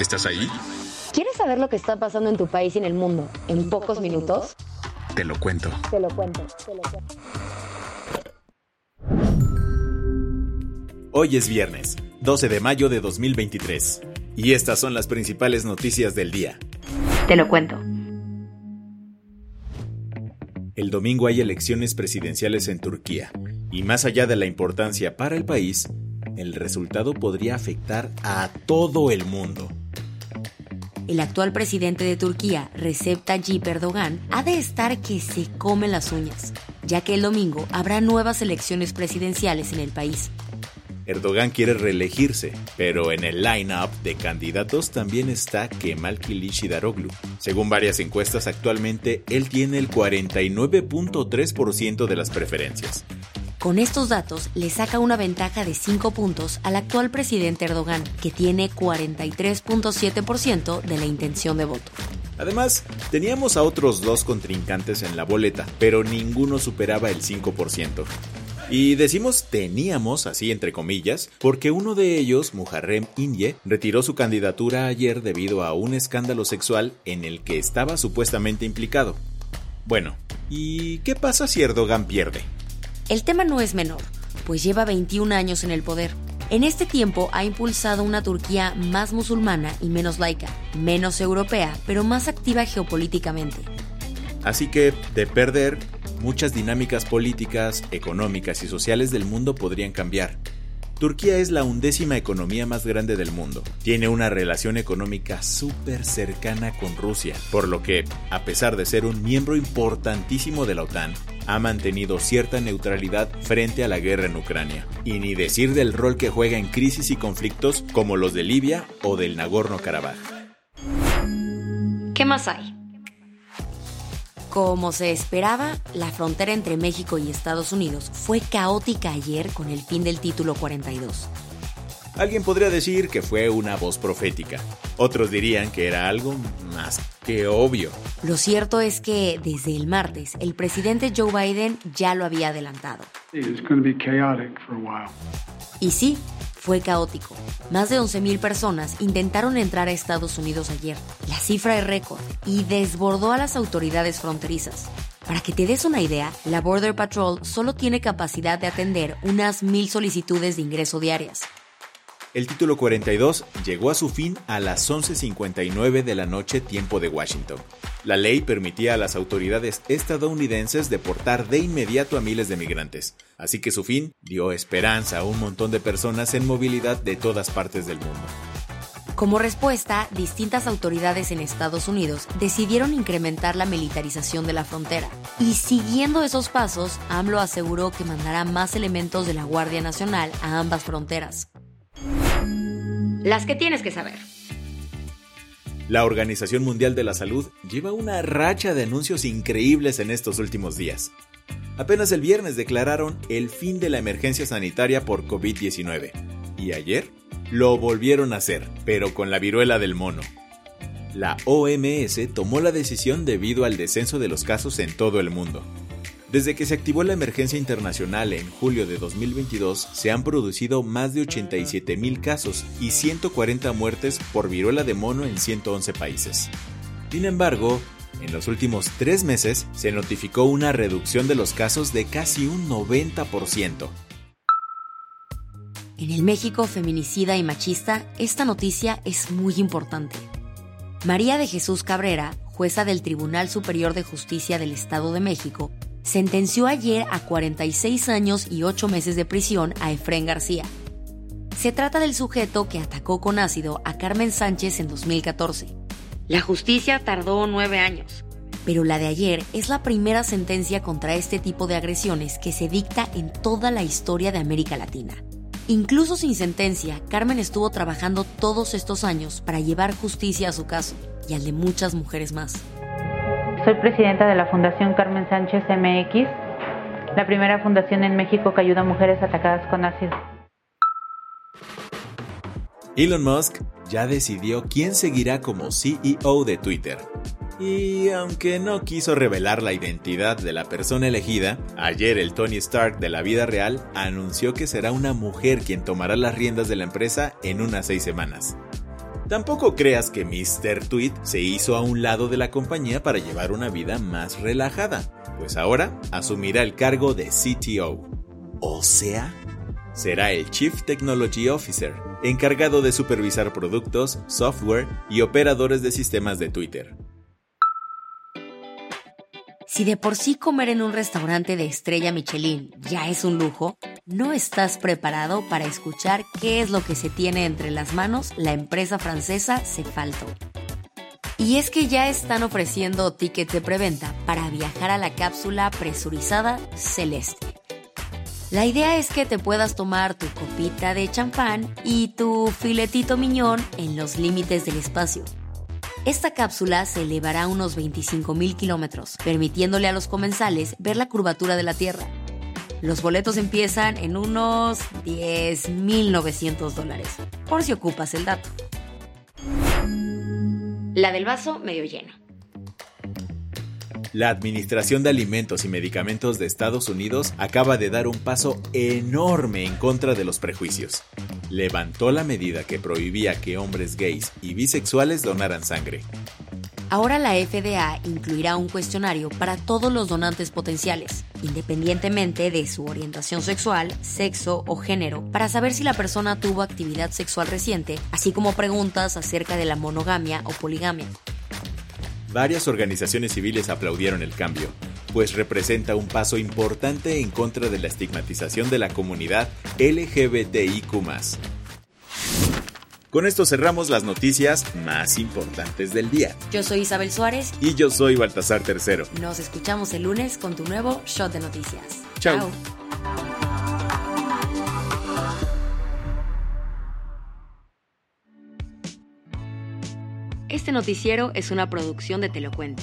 ¿Estás ahí? ¿Quieres saber lo que está pasando en tu país y en el mundo en pocos minutos? Te lo cuento. Te lo cuento. Te lo cuento. Hoy es viernes, 12 de mayo de 2023, y estas son las principales noticias del día. Te lo cuento. El domingo hay elecciones presidenciales en Turquía, y más allá de la importancia para el país, el resultado podría afectar a todo el mundo. El actual presidente de Turquía, Recep Tayyip Erdogan, ha de estar que se come las uñas, ya que el domingo habrá nuevas elecciones presidenciales en el país. Erdogan quiere reelegirse, pero en el line-up de candidatos también está Kemal Kılıçdaroğlu. Según varias encuestas actualmente, él tiene el 49.3% de las preferencias. Con estos datos, le saca una ventaja de 5 puntos al actual presidente Erdogan, que tiene 43.7% de la intención de voto. Además, teníamos a otros dos contrincantes en la boleta, pero ninguno superaba el 5%. Y decimos teníamos, así entre comillas, porque uno de ellos, Muharrem Inye, retiró su candidatura ayer debido a un escándalo sexual en el que estaba supuestamente implicado. Bueno, ¿y qué pasa si Erdogan pierde? El tema no es menor, pues lleva 21 años en el poder. En este tiempo ha impulsado una Turquía más musulmana y menos laica, menos europea, pero más activa geopolíticamente. Así que, de perder, muchas dinámicas políticas, económicas y sociales del mundo podrían cambiar. Turquía es la undécima economía más grande del mundo. Tiene una relación económica súper cercana con Rusia, por lo que, a pesar de ser un miembro importantísimo de la OTAN, ha mantenido cierta neutralidad frente a la guerra en Ucrania. Y ni decir del rol que juega en crisis y conflictos como los de Libia o del Nagorno-Karabaj. ¿Qué más hay? Como se esperaba, la frontera entre México y Estados Unidos fue caótica ayer con el fin del título 42. Alguien podría decir que fue una voz profética. Otros dirían que era algo más que obvio. Lo cierto es que desde el martes el presidente Joe Biden ya lo había adelantado. Y sí, fue caótico. Más de 11.000 personas intentaron entrar a Estados Unidos ayer. La cifra es récord y desbordó a las autoridades fronterizas. Para que te des una idea, la Border Patrol solo tiene capacidad de atender unas mil solicitudes de ingreso diarias. El título 42 llegó a su fin a las 11.59 de la noche tiempo de Washington. La ley permitía a las autoridades estadounidenses deportar de inmediato a miles de migrantes, así que su fin dio esperanza a un montón de personas en movilidad de todas partes del mundo. Como respuesta, distintas autoridades en Estados Unidos decidieron incrementar la militarización de la frontera. Y siguiendo esos pasos, AMLO aseguró que mandará más elementos de la Guardia Nacional a ambas fronteras. Las que tienes que saber. La Organización Mundial de la Salud lleva una racha de anuncios increíbles en estos últimos días. Apenas el viernes declararon el fin de la emergencia sanitaria por COVID-19 y ayer lo volvieron a hacer, pero con la viruela del mono. La OMS tomó la decisión debido al descenso de los casos en todo el mundo. Desde que se activó la emergencia internacional en julio de 2022, se han producido más de 87 mil casos y 140 muertes por viruela de mono en 111 países. Sin embargo, en los últimos tres meses se notificó una reducción de los casos de casi un 90%. En el México feminicida y machista, esta noticia es muy importante. María de Jesús Cabrera, jueza del Tribunal Superior de Justicia del Estado de México, sentenció ayer a 46 años y 8 meses de prisión a Efrén García. Se trata del sujeto que atacó con ácido a Carmen Sánchez en 2014. La justicia tardó nueve años. pero la de ayer es la primera sentencia contra este tipo de agresiones que se dicta en toda la historia de América Latina. Incluso sin sentencia, Carmen estuvo trabajando todos estos años para llevar justicia a su caso y al de muchas mujeres más. Soy presidenta de la Fundación Carmen Sánchez MX, la primera fundación en México que ayuda a mujeres atacadas con ácido. Elon Musk ya decidió quién seguirá como CEO de Twitter. Y aunque no quiso revelar la identidad de la persona elegida, ayer el Tony Stark de la vida real anunció que será una mujer quien tomará las riendas de la empresa en unas seis semanas. Tampoco creas que Mr. Tweet se hizo a un lado de la compañía para llevar una vida más relajada, pues ahora asumirá el cargo de CTO. O sea, será el Chief Technology Officer, encargado de supervisar productos, software y operadores de sistemas de Twitter. Si de por sí comer en un restaurante de estrella Michelin ya es un lujo, no estás preparado para escuchar qué es lo que se tiene entre las manos la empresa francesa Cefalto. Y es que ya están ofreciendo tickets de preventa para viajar a la cápsula presurizada Celeste. La idea es que te puedas tomar tu copita de champán y tu filetito miñón en los límites del espacio esta cápsula se elevará a unos 25.000 kilómetros, permitiéndole a los comensales ver la curvatura de la Tierra. Los boletos empiezan en unos 10.900 dólares, por si ocupas el dato. La del vaso medio lleno. La Administración de Alimentos y Medicamentos de Estados Unidos acaba de dar un paso enorme en contra de los prejuicios. Levantó la medida que prohibía que hombres gays y bisexuales donaran sangre. Ahora la FDA incluirá un cuestionario para todos los donantes potenciales, independientemente de su orientación sexual, sexo o género, para saber si la persona tuvo actividad sexual reciente, así como preguntas acerca de la monogamia o poligamia. Varias organizaciones civiles aplaudieron el cambio, pues representa un paso importante en contra de la estigmatización de la comunidad LGBTIQ. Con esto cerramos las noticias más importantes del día. Yo soy Isabel Suárez. Y yo soy Baltasar Tercero. Nos escuchamos el lunes con tu nuevo Shot de Noticias. Chao. Este noticiero es una producción de Te lo cuento.